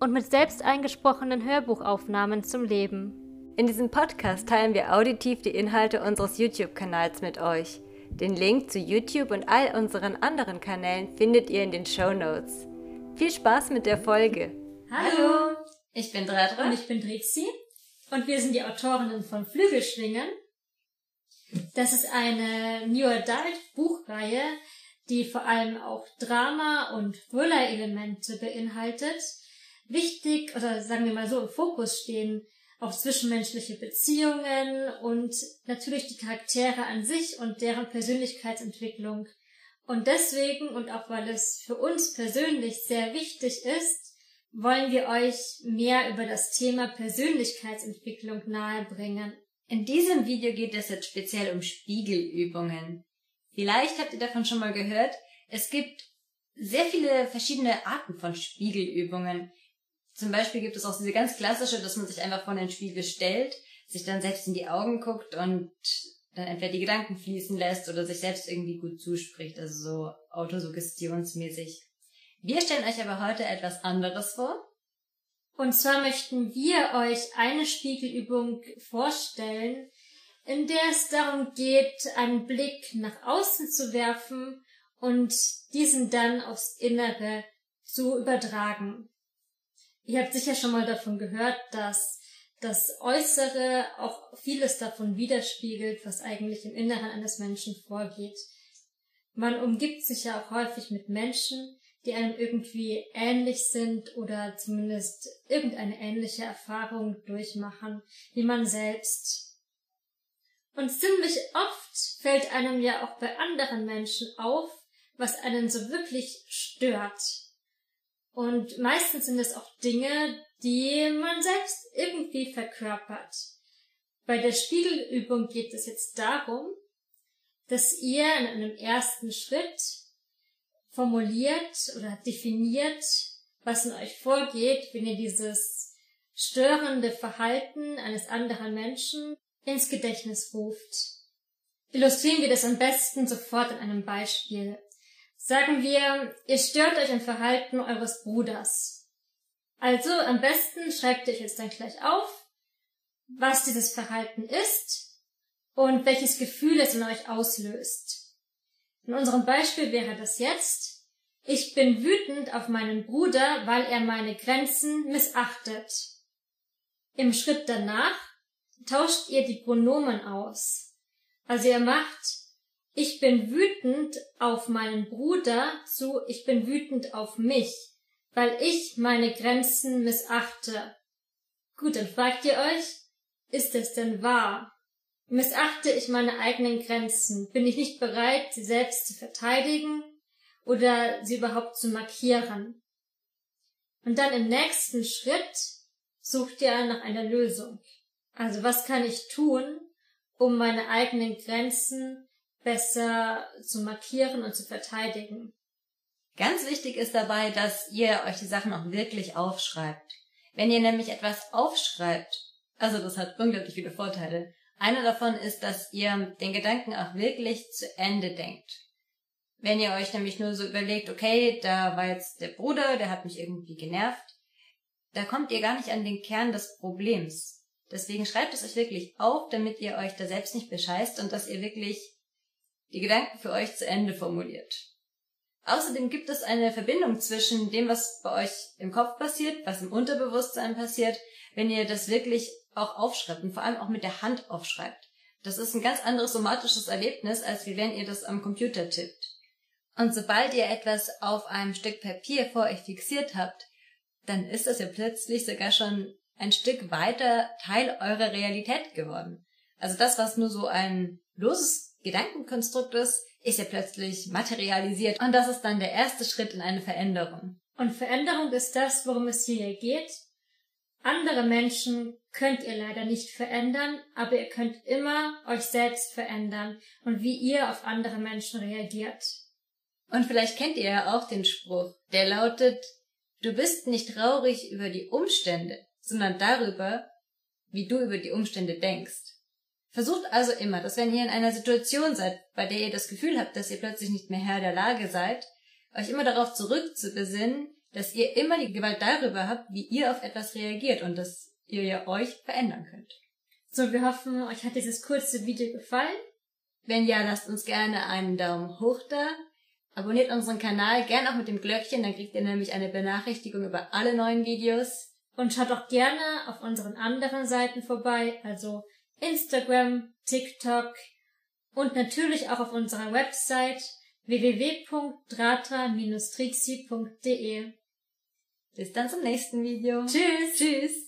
und mit selbst eingesprochenen Hörbuchaufnahmen zum Leben. In diesem Podcast teilen wir auditiv die Inhalte unseres YouTube-Kanals mit euch. Den Link zu YouTube und all unseren anderen Kanälen findet ihr in den Show Notes. Viel Spaß mit der Folge! Hallo, ich bin Dredre und ich bin Drixi und wir sind die Autorinnen von Flügelschwingen. Das ist eine New Adult Buchreihe, die vor allem auch Drama und Thriller-Elemente beinhaltet wichtig, oder sagen wir mal so, im Fokus stehen auch zwischenmenschliche Beziehungen und natürlich die Charaktere an sich und deren Persönlichkeitsentwicklung. Und deswegen und auch weil es für uns persönlich sehr wichtig ist, wollen wir euch mehr über das Thema Persönlichkeitsentwicklung nahebringen. In diesem Video geht es jetzt speziell um Spiegelübungen. Vielleicht habt ihr davon schon mal gehört, es gibt sehr viele verschiedene Arten von Spiegelübungen. Zum Beispiel gibt es auch diese ganz klassische, dass man sich einfach vor den Spiegel stellt, sich dann selbst in die Augen guckt und dann entweder die Gedanken fließen lässt oder sich selbst irgendwie gut zuspricht, also so autosuggestionsmäßig. Wir stellen euch aber heute etwas anderes vor. Und zwar möchten wir euch eine Spiegelübung vorstellen, in der es darum geht, einen Blick nach außen zu werfen und diesen dann aufs Innere zu übertragen. Ihr habt sicher schon mal davon gehört, dass das Äußere auch vieles davon widerspiegelt, was eigentlich im Inneren eines Menschen vorgeht. Man umgibt sich ja auch häufig mit Menschen, die einem irgendwie ähnlich sind oder zumindest irgendeine ähnliche Erfahrung durchmachen, wie man selbst. Und ziemlich oft fällt einem ja auch bei anderen Menschen auf, was einen so wirklich stört. Und meistens sind es auch Dinge, die man selbst irgendwie verkörpert. Bei der Spiegelübung geht es jetzt darum, dass ihr in einem ersten Schritt formuliert oder definiert, was in euch vorgeht, wenn ihr dieses störende Verhalten eines anderen Menschen ins Gedächtnis ruft. Illustrieren wir das am besten sofort in einem Beispiel. Sagen wir, ihr stört euch am Verhalten eures Bruders. Also am besten schreibt ihr euch jetzt dann gleich auf, was dieses Verhalten ist und welches Gefühl es in euch auslöst. In unserem Beispiel wäre das jetzt, ich bin wütend auf meinen Bruder, weil er meine Grenzen missachtet. Im Schritt danach tauscht ihr die Pronomen aus. Also ihr macht ich bin wütend auf meinen Bruder zu ich bin wütend auf mich, weil ich meine Grenzen missachte. Gut, dann fragt ihr euch, ist es denn wahr? Missachte ich meine eigenen Grenzen? Bin ich nicht bereit, sie selbst zu verteidigen oder sie überhaupt zu markieren? Und dann im nächsten Schritt sucht ihr nach einer Lösung. Also was kann ich tun, um meine eigenen Grenzen besser zu markieren und zu verteidigen. Ganz wichtig ist dabei, dass ihr euch die Sachen auch wirklich aufschreibt. Wenn ihr nämlich etwas aufschreibt, also das hat unglaublich viele Vorteile. Einer davon ist, dass ihr den Gedanken auch wirklich zu Ende denkt. Wenn ihr euch nämlich nur so überlegt, okay, da war jetzt der Bruder, der hat mich irgendwie genervt, da kommt ihr gar nicht an den Kern des Problems. Deswegen schreibt es euch wirklich auf, damit ihr euch da selbst nicht bescheißt und dass ihr wirklich die Gedanken für euch zu Ende formuliert. Außerdem gibt es eine Verbindung zwischen dem, was bei euch im Kopf passiert, was im Unterbewusstsein passiert, wenn ihr das wirklich auch aufschreibt und vor allem auch mit der Hand aufschreibt. Das ist ein ganz anderes somatisches Erlebnis, als wie wenn ihr das am Computer tippt. Und sobald ihr etwas auf einem Stück Papier vor euch fixiert habt, dann ist das ja plötzlich sogar schon ein Stück weiter Teil eurer Realität geworden. Also das, was nur so ein loses Gedankenkonstrukt ist, ist ja plötzlich materialisiert. Und das ist dann der erste Schritt in eine Veränderung. Und Veränderung ist das, worum es hier geht. Andere Menschen könnt ihr leider nicht verändern, aber ihr könnt immer euch selbst verändern und wie ihr auf andere Menschen reagiert. Und vielleicht kennt ihr ja auch den Spruch, der lautet, du bist nicht traurig über die Umstände, sondern darüber, wie du über die Umstände denkst. Versucht also immer, dass wenn ihr in einer Situation seid, bei der ihr das Gefühl habt, dass ihr plötzlich nicht mehr Herr der Lage seid, euch immer darauf zurückzubesinnen, dass ihr immer die Gewalt darüber habt, wie ihr auf etwas reagiert und dass ihr ja euch verändern könnt. So, wir hoffen, euch hat dieses kurze Video gefallen. Wenn ja, lasst uns gerne einen Daumen hoch da. Abonniert unseren Kanal gern auch mit dem Glöckchen, dann kriegt ihr nämlich eine Benachrichtigung über alle neuen Videos. Und schaut auch gerne auf unseren anderen Seiten vorbei, also Instagram, TikTok und natürlich auch auf unserer Website www.drata-trixie.de. Bis dann zum nächsten Video. Tschüss. Tschüss.